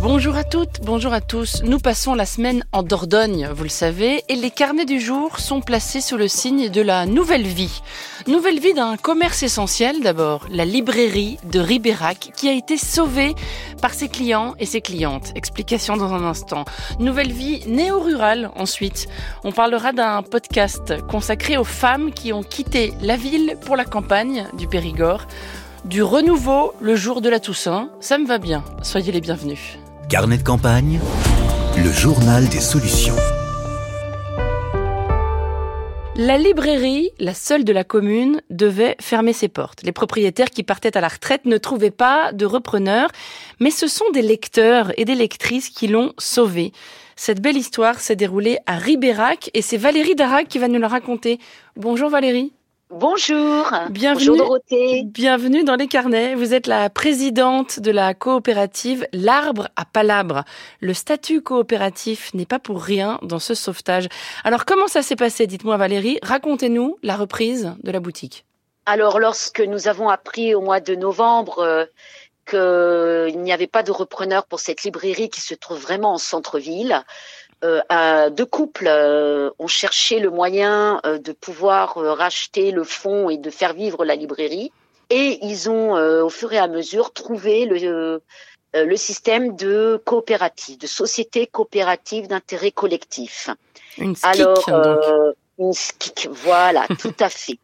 Bonjour à toutes, bonjour à tous. Nous passons la semaine en Dordogne, vous le savez, et les carnets du jour sont placés sous le signe de la nouvelle vie. Nouvelle vie d'un commerce essentiel d'abord, la librairie de Ribérac, qui a été sauvée par ses clients et ses clientes. Explication dans un instant. Nouvelle vie néo-rurale ensuite. On parlera d'un podcast consacré aux femmes qui ont quitté la ville pour la campagne du Périgord. Du renouveau le jour de la Toussaint, ça me va bien. Soyez les bienvenus. Carnet de campagne, le journal des solutions. La librairie, la seule de la commune, devait fermer ses portes. Les propriétaires qui partaient à la retraite ne trouvaient pas de repreneurs, mais ce sont des lecteurs et des lectrices qui l'ont sauvée. Cette belle histoire s'est déroulée à Ribérac et c'est Valérie Darac qui va nous la raconter. Bonjour Valérie. Bonjour. Bienvenue. Bonjour Dorothée. Bienvenue dans les carnets. Vous êtes la présidente de la coopérative L'Arbre à Palabre. Le statut coopératif n'est pas pour rien dans ce sauvetage. Alors comment ça s'est passé Dites-moi Valérie, racontez-nous la reprise de la boutique. Alors lorsque nous avons appris au mois de novembre euh, qu'il n'y avait pas de repreneur pour cette librairie qui se trouve vraiment en centre-ville, euh, deux couples euh, ont cherché le moyen euh, de pouvoir euh, racheter le fonds et de faire vivre la librairie. Et ils ont, au fur et à mesure, trouvé le, le système de coopérative, de société coopérative d'intérêt collectif. Une Alors, donc. une SKIC, voilà, tout à fait.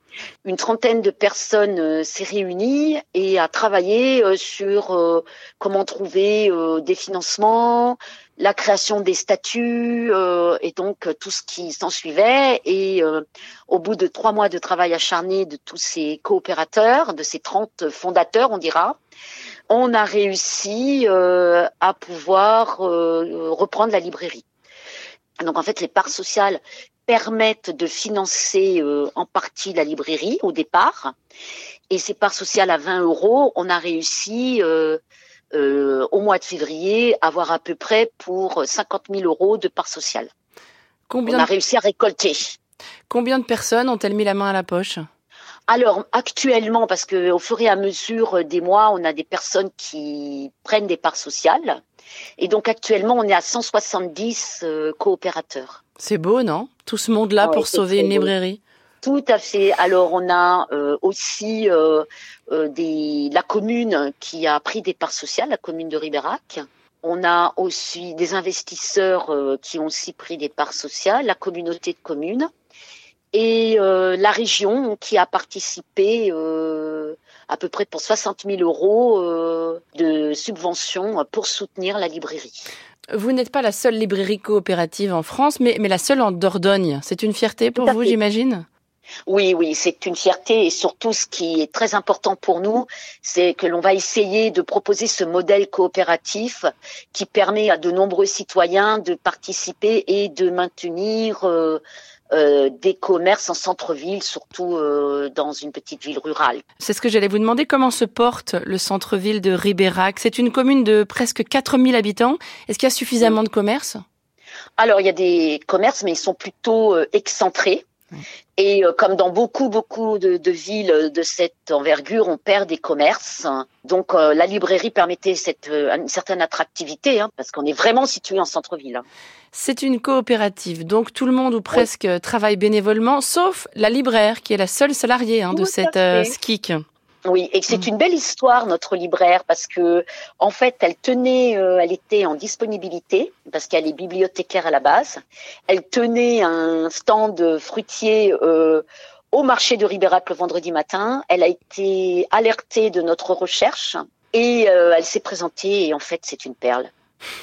Une trentaine de personnes s'est réunie et a travaillé sur comment trouver des financements, la création des statuts et donc tout ce qui s'en suivait. Et au bout de trois mois de travail acharné de tous ces coopérateurs, de ces 30 fondateurs, on dira, on a réussi à pouvoir reprendre la librairie. Donc en fait, les parts sociales permettent de financer euh, en partie la librairie au départ. Et ces parts sociales à 20 euros, on a réussi euh, au mois de février avoir à peu près pour 50 000 euros de parts sociales. Combien on a réussi à récolter. combien de personnes ont-elles mis la main à la poche? Alors actuellement, parce que au fur et à mesure des mois, on a des personnes qui prennent des parts sociales. Et donc actuellement, on est à 170 euh, coopérateurs. C'est beau, non? Tout ce monde-là Ouais, pour sauver une beau. Tout à fait. Alors on a euh, aussi euh, euh, des, la commune qui a pris des parts sociales, la commune de Ribérac. On a aussi des investisseurs euh, qui ont aussi pris des parts sociales, la communauté de communes et la région qui a participé à peu près pour 60 000 euros de subventions pour soutenir la librairie. Vous n'êtes pas la seule librairie coopérative en France, mais, mais la seule en Dordogne. C'est une fierté pour vous, j'imagine? Oui, oui, c'est une fierté et surtout ce qui est très important pour nous, c'est que l'on va essayer de proposer ce modèle coopératif qui permet à de nombreux citoyens de participer et de maintenir euh, euh, des commerces en centre-ville, surtout euh, dans une petite ville rurale. C'est ce que j'allais vous demander. Comment se porte le centre-ville de Ribérac? C'est une commune de presque 4000 habitants. Est-ce qu'il y a suffisamment de commerces? Alors, il y a des commerces, mais ils sont plutôt euh, excentrés. Et euh, comme dans beaucoup, beaucoup de, de villes de cette envergure, on perd des commerces. Donc, euh, la librairie permettait cette, euh, une certaine attractivité, hein, parce qu'on est vraiment situé en centre-ville. C'est une coopérative, donc tout le monde ou presque travaille bénévolement, sauf la libraire, qui est la seule salariée hein, de cette SKIC. Oui, et c'est Mm. une belle histoire notre libraire parce que en fait, elle tenait, euh, elle était en disponibilité parce qu'elle est bibliothécaire à la base. Elle tenait un stand fruitier euh, au marché de Ribérac le vendredi matin. Elle a été alertée de notre recherche et euh, elle s'est présentée et en fait, c'est une perle.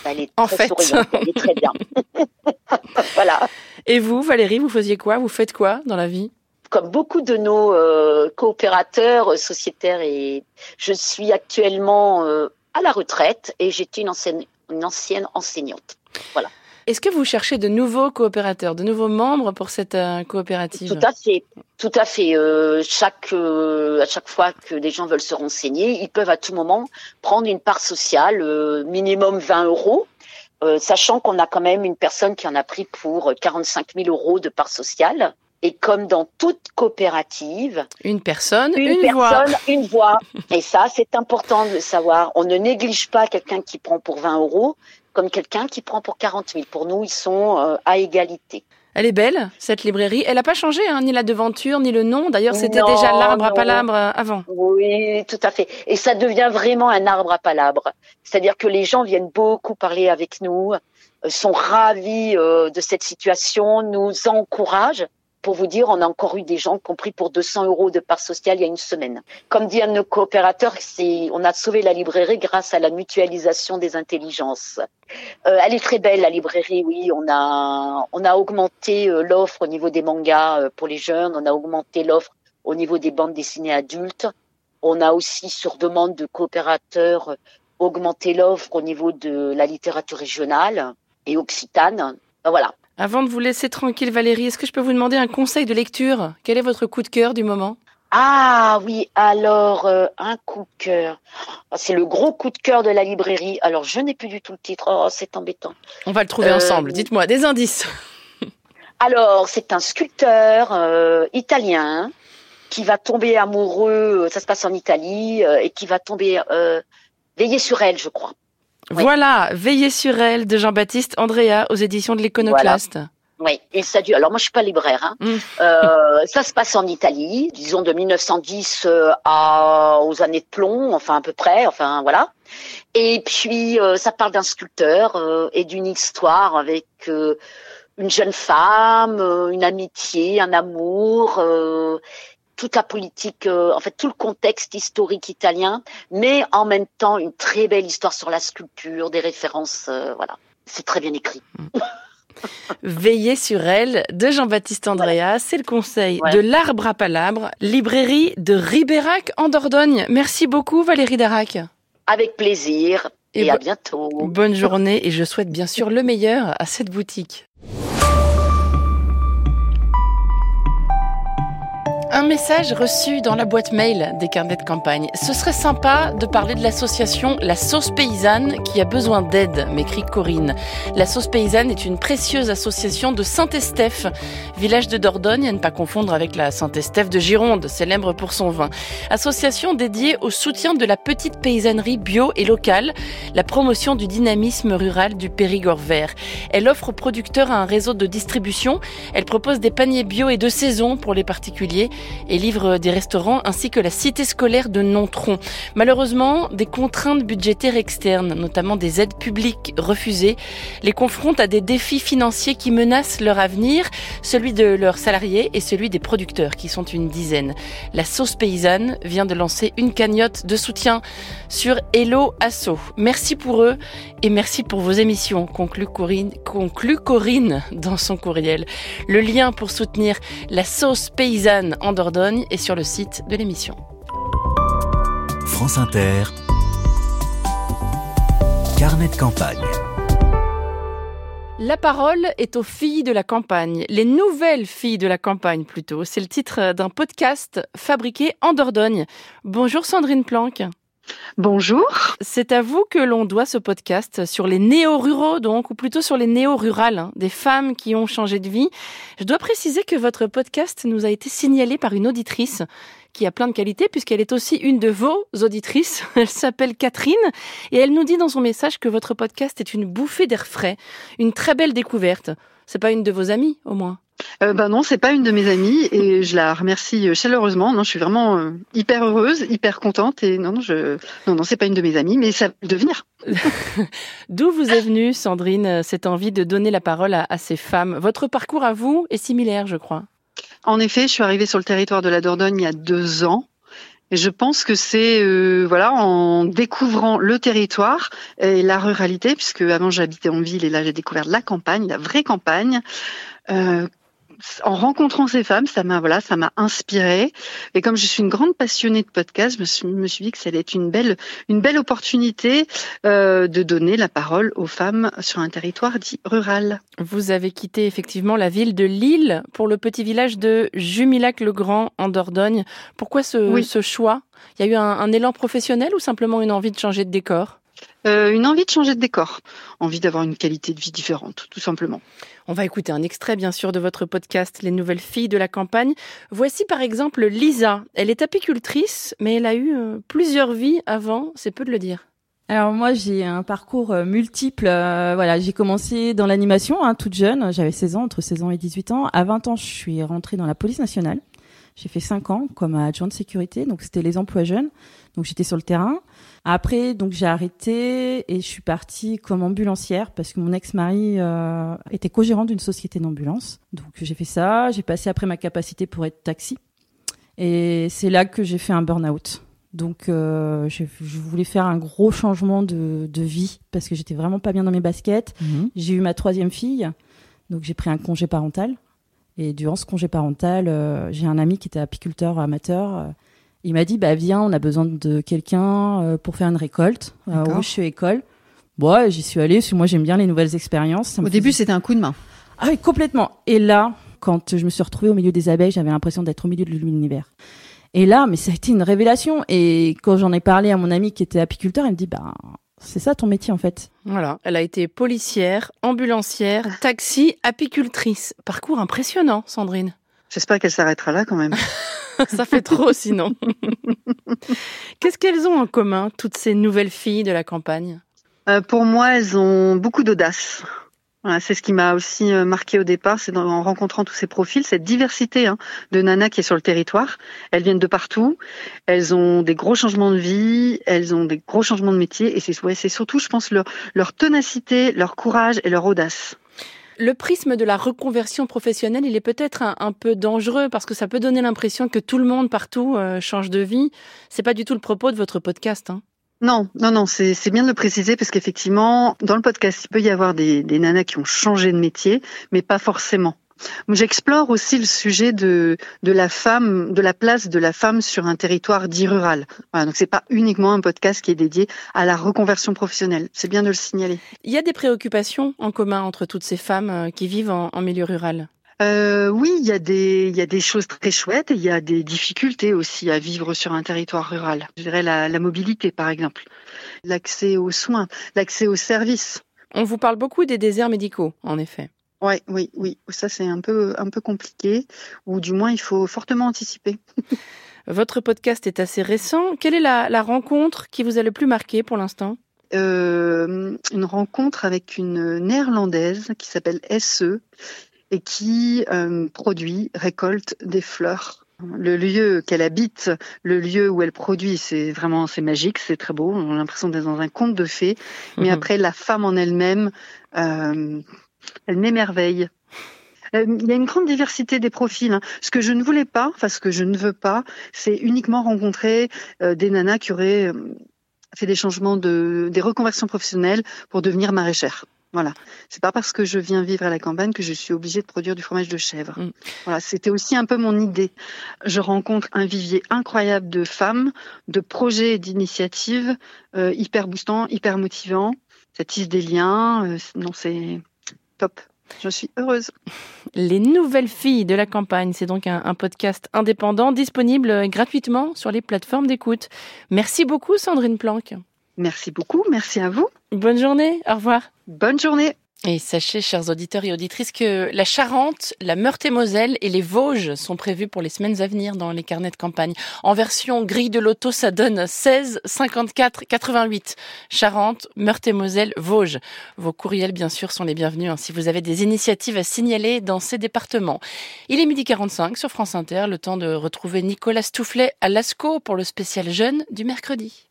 Elle est En très fait. souriante, elle est très bien. voilà. Et vous, Valérie, vous faisiez quoi? Vous faites quoi dans la vie? Comme beaucoup de nos euh, coopérateurs euh, sociétaires et je suis actuellement euh, à la retraite et j'étais une ancienne, une ancienne enseignante. Est-ce que vous cherchez de nouveaux coopérateurs, de nouveaux membres pour cette euh, coopérative? Tout à fait, tout à fait. Euh, chaque euh, à chaque fois que des gens veulent se renseigner, ils peuvent à tout moment prendre une part sociale, minimum 20 euros. sachant qu'on a quand même une personne qui en a pris pour 45 000 euros de part sociale. Et comme dans toute coopérative, une personne, une, personne, voix. une voix. Et ça, c'est important de le savoir. On ne néglige pas quelqu'un qui prend pour 20 euros comme quelqu'un qui prend pour 40 000. Pour nous, ils sont euh, à égalité. Elle est belle, cette librairie. Elle n'a pas changé, hein, ni la devanture, ni le nom. D'ailleurs, c'était déjà l'arbre à palabres euh, avant. Oui, tout à fait. Et ça devient vraiment un arbre à palabres. C'est-à-dire que les gens viennent beaucoup parler avec nous, euh, sont ravis de cette situation, nous encouragent. Pour vous dire, on a encore eu des gens qui ont pris pour 200 euros de part sociale il y a une semaine. Comme dit un de nos coopérateurs, on a sauvé la librairie grâce à la mutualisation des intelligences. Euh, elle est très belle la librairie, oui. On a, on a augmenté euh, l'offre au niveau des mangas euh, pour les jeunes. On a augmenté l'offre au niveau des bandes dessinées adultes. On a aussi, sur demande de coopérateurs, augmenté l'offre au niveau de la littérature régionale et occitane. Ben voilà, avant de vous laisser tranquille, Valérie, est-ce que je peux vous demander un conseil de lecture? Quel est votre coup de cœur du moment? Ah oui, alors euh, un coup de cœur. Ah, c'est le gros coup de cœur de la librairie. Alors je n'ai plus du tout le titre. Oh, c'est embêtant. On va le trouver ensemble. Euh, Dites-moi des indices. alors c'est un sculpteur euh, italien qui va tomber amoureux. Ça se passe en Italie et qui va tomber veiller sur elle, je crois. Voilà, Veillez sur elle de Jean-Baptiste Andrea aux éditions de l'Iconoclaste. Oui, et ça dure. Alors moi, je suis pas libraire. Hein. Mm. Euh, ça se passe en Italie, disons de 1910 euh, à aux années de plomb, enfin à peu près, enfin voilà. Et puis euh, ça parle d'un sculpteur et d'une histoire avec une jeune femme, une amitié, un amour toute la politique, euh, en fait tout le contexte historique italien, mais en même temps une très belle histoire sur la sculpture, des références, euh, voilà. C'est très bien écrit. Veillez sur elle de Jean-Baptiste Andrea, c'est le conseil de l'Arbre à Palabre, librairie de Ribérac en Dordogne. Merci beaucoup Valérie Darac. Avec plaisir et, et à bientôt. Bonne journée et je souhaite bien sûr le meilleur à cette boutique. Un message reçu dans la boîte mail des carnets de campagne. Ce serait sympa de parler de l'association La Sauce Paysanne qui a besoin d'aide, m'écrit Corinne. La Sauce Paysanne est une précieuse association de Saint-Estèphe, village de Dordogne, à ne pas confondre avec la Saint-Estèphe de Gironde, célèbre pour son vin. Association dédiée au soutien de la petite paysannerie bio et locale, la promotion du dynamisme rural du Périgord vert. Elle offre aux producteurs un réseau de distribution. Elle propose des paniers bio et de saison pour les particuliers et livre des restaurants ainsi que la cité scolaire de Nontron. Malheureusement, des contraintes budgétaires externes, notamment des aides publiques refusées, les confrontent à des défis financiers qui menacent leur avenir, celui de leurs salariés et celui des producteurs qui sont une dizaine. La sauce paysanne vient de lancer une cagnotte de soutien sur Hello Asso. Merci pour eux et merci pour vos émissions, conclut Corinne, conclut Corinne dans son courriel. Le lien pour soutenir la sauce paysanne en Dordogne et sur le site de l'émission. France Inter, Carnet de campagne. La parole est aux filles de la campagne, les nouvelles filles de la campagne plutôt. C'est le titre d'un podcast fabriqué en Dordogne. Bonjour Sandrine Planck. Bonjour. C'est à vous que l'on doit ce podcast sur les néo-ruraux, donc, ou plutôt sur les néo-rurales, hein, des femmes qui ont changé de vie. Je dois préciser que votre podcast nous a été signalé par une auditrice qui a plein de qualités puisqu'elle est aussi une de vos auditrices. Elle s'appelle Catherine et elle nous dit dans son message que votre podcast est une bouffée d'air frais, une très belle découverte. C'est pas une de vos amies, au moins euh, ben non, c'est pas une de mes amies et je la remercie euh, chaleureusement. Non, je suis vraiment euh, hyper heureuse, hyper contente et non, non, je, non, non, c'est pas une de mes amies, mais ça devenir. D'où vous est venue, Sandrine, cette envie de donner la parole à, ces femmes? Votre parcours à vous est similaire, je crois. En effet, je suis arrivée sur le territoire de la Dordogne il y a deux ans. Et je pense que c'est voilà en découvrant le territoire et la ruralité, puisque avant j'habitais en ville et là j'ai découvert la campagne, la vraie campagne, euh, en rencontrant ces femmes, ça m'a voilà, ça m'a inspiré. Et comme je suis une grande passionnée de podcast, je me suis, dit que ça allait être une belle, une belle opportunité euh, de donner la parole aux femmes sur un territoire dit rural. Vous avez quitté effectivement la ville de Lille pour le petit village de Jumilac-le-Grand en Dordogne. Pourquoi ce, ce choix? Il y a eu un élan professionnel ou simplement une envie de changer de décor? Euh, Une envie de changer de décor, envie d'avoir une qualité de vie différente, tout simplement. On va écouter un extrait, bien sûr, de votre podcast Les Nouvelles Filles de la Campagne. Voici par exemple Lisa. Elle est apicultrice, mais elle a eu euh, plusieurs vies avant, c'est peu de le dire. Alors moi j'ai un parcours euh, multiple. Euh, voilà, j'ai commencé dans l'animation hein, toute jeune. J'avais 16 ans, entre 16 ans et 18 ans. À 20 ans, je suis rentrée dans la police nationale. J'ai fait 5 ans comme adjointe de sécurité. Donc c'était les emplois jeunes. Donc j'étais sur le terrain. Après, donc j'ai arrêté et je suis partie comme ambulancière parce que mon ex-mari euh, était co-gérant d'une société d'ambulance. Donc j'ai fait ça. J'ai passé après ma capacité pour être taxi. Et c'est là que j'ai fait un burn-out. Donc, euh, je, je, voulais faire un gros changement de, de vie parce que j'étais vraiment pas bien dans mes baskets. Mmh. J'ai eu ma troisième fille, donc j'ai pris un congé parental. Et durant ce congé parental, euh, j'ai un ami qui était apiculteur amateur. Euh, il m'a dit bah viens, on a besoin de quelqu'un euh, pour faire une récolte au suis école. Bon, j'y suis allée parce que moi j'aime bien les nouvelles expériences. Au début, c'était un coup de main. Ah oui, complètement. Et là, quand je me suis retrouvée au milieu des abeilles, j'avais l'impression d'être au milieu de l'univers. Et là, mais ça a été une révélation. Et quand j'en ai parlé à mon ami qui était apiculteur, il me dit, bah, c'est ça ton métier en fait. Voilà, elle a été policière, ambulancière, taxi, apicultrice. Parcours impressionnant, Sandrine. J'espère qu'elle s'arrêtera là quand même. ça fait trop sinon. Qu'est-ce qu'elles ont en commun, toutes ces nouvelles filles de la campagne? Euh, Pour moi, elles ont beaucoup d'audace. Voilà, c'est ce qui m'a aussi euh, marqué au départ, c'est en rencontrant tous ces profils, cette diversité hein, de nanas qui est sur le territoire. Elles viennent de partout, elles ont des gros changements de vie, elles ont des gros changements de métier, et c'est ouais, surtout, je pense, leur, leur ténacité, leur courage et leur audace. Le prisme de la reconversion professionnelle, il est peut-être un, un, peu dangereux parce que ça peut donner l'impression que tout le monde partout euh, change de vie. C'est pas du tout le propos de votre podcast. Hein. Non, non, non, c'est bien de le préciser parce qu'effectivement, dans le podcast, il peut y avoir des, des nanas qui ont changé de métier, mais pas forcément. J'explore aussi le sujet de, la femme, de la place de la femme sur un territoire dit rural. Voilà, donc c'est pas uniquement un podcast qui est dédié à la reconversion professionnelle. C'est bien de le signaler. Il y a des préoccupations en commun entre toutes ces femmes euh, qui vivent en, en milieu rural? Euh, oui, il y a des il y a des choses très chouettes et il y a des difficultés aussi à vivre sur un territoire rural. Je dirais la, la mobilité par exemple, l'accès aux soins, l'accès aux services. On vous parle beaucoup des déserts médicaux, en effet. Ouais, oui, oui, ça c'est un peu un peu compliqué ou du moins il faut fortement anticiper. Votre podcast est assez récent. Quelle est la, la rencontre qui vous a le plus marqué pour l'instant? Euh, Une rencontre avec une néerlandaise qui s'appelle SE et qui euh, produit, récolte des fleurs. Le lieu qu'elle habite, le lieu où elle produit, c'est vraiment c'est magique, c'est très beau. On a l'impression d'être dans un conte de fées. Mais mmh. après, la femme en elle-même, euh, elle m'émerveille. Euh, il y a une grande diversité des profils. Hein. Ce que je ne voulais pas, enfin ce que je ne veux pas, c'est uniquement rencontrer euh, des nanas qui auraient euh, fait des changements de, des reconversions professionnelles pour devenir maraîchères. Voilà. C'est pas parce que je viens vivre à la campagne que je suis obligée de produire du fromage de chèvre. Mm. Voilà. C'était aussi un peu mon idée. Je rencontre un vivier incroyable de femmes, de projets et d'initiatives euh, hyper boostants, hyper motivants. Ça tisse des liens. Euh, non, c'est top. Je suis heureuse. Les nouvelles filles de la campagne, c'est donc un, un, podcast indépendant disponible gratuitement sur les plateformes d'écoute. Merci beaucoup Sandrine Planck. Merci beaucoup, merci à vous. Bonne journée, au revoir. Bonne journée. Et sachez, chers auditeurs et auditrices, que la Charente, la Meurthe-et-Moselle et les Vosges sont prévus pour les semaines à venir dans les carnets de campagne. En version grille de loto, ça donne 16 54 88. Charente, Meurthe-et-Moselle, Vosges. Vos courriels, bien sûr, sont les bienvenus hein, si vous avez des initiatives à signaler dans ces départements. Il est midi 45 sur France Inter, le temps de retrouver Nicolas Toufflet à Lascaux pour le spécial jeune du mercredi.